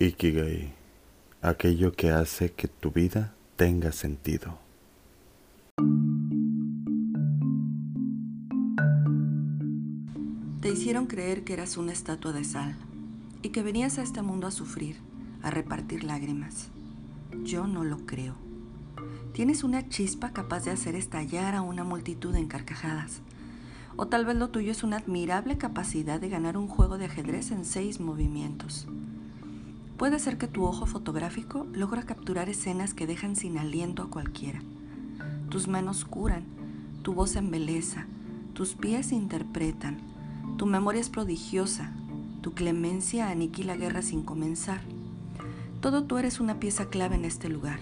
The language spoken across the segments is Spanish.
Ikigai, aquello que hace que tu vida tenga sentido. Te hicieron creer que eras una estatua de sal y que venías a este mundo a sufrir, a repartir lágrimas. Yo no lo creo. Tienes una chispa capaz de hacer estallar a una multitud en carcajadas. O tal vez lo tuyo es una admirable capacidad de ganar un juego de ajedrez en seis movimientos. Puede ser que tu ojo fotográfico logra capturar escenas que dejan sin aliento a cualquiera. Tus manos curan, tu voz embeleza, tus pies interpretan, tu memoria es prodigiosa, tu clemencia aniquila guerra sin comenzar. Todo tú eres una pieza clave en este lugar.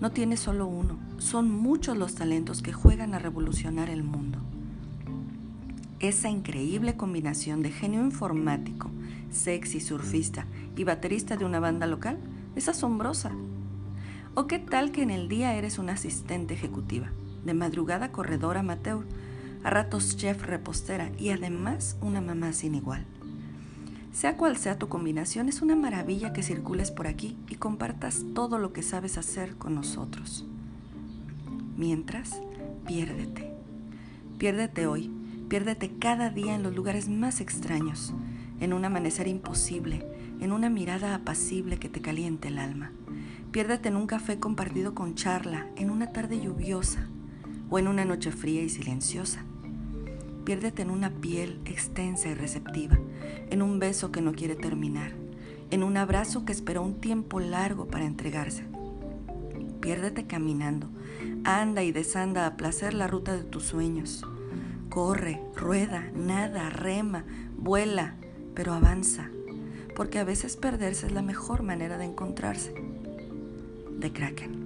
No tienes solo uno, son muchos los talentos que juegan a revolucionar el mundo. Esa increíble combinación de genio informático, sexy, surfista y baterista de una banda local es asombrosa. ¿O qué tal que en el día eres una asistente ejecutiva, de madrugada corredora amateur, a ratos chef repostera y además una mamá sin igual? Sea cual sea tu combinación, es una maravilla que circules por aquí y compartas todo lo que sabes hacer con nosotros. Mientras, piérdete. Piérdete hoy, piérdete cada día en los lugares más extraños en un amanecer imposible, en una mirada apacible que te caliente el alma. Piérdete en un café compartido con charla, en una tarde lluviosa o en una noche fría y silenciosa. Piérdete en una piel extensa y receptiva, en un beso que no quiere terminar, en un abrazo que esperó un tiempo largo para entregarse. Piérdete caminando, anda y desanda a placer la ruta de tus sueños. Corre, rueda, nada, rema, vuela, pero avanza, porque a veces perderse es la mejor manera de encontrarse. De Kraken.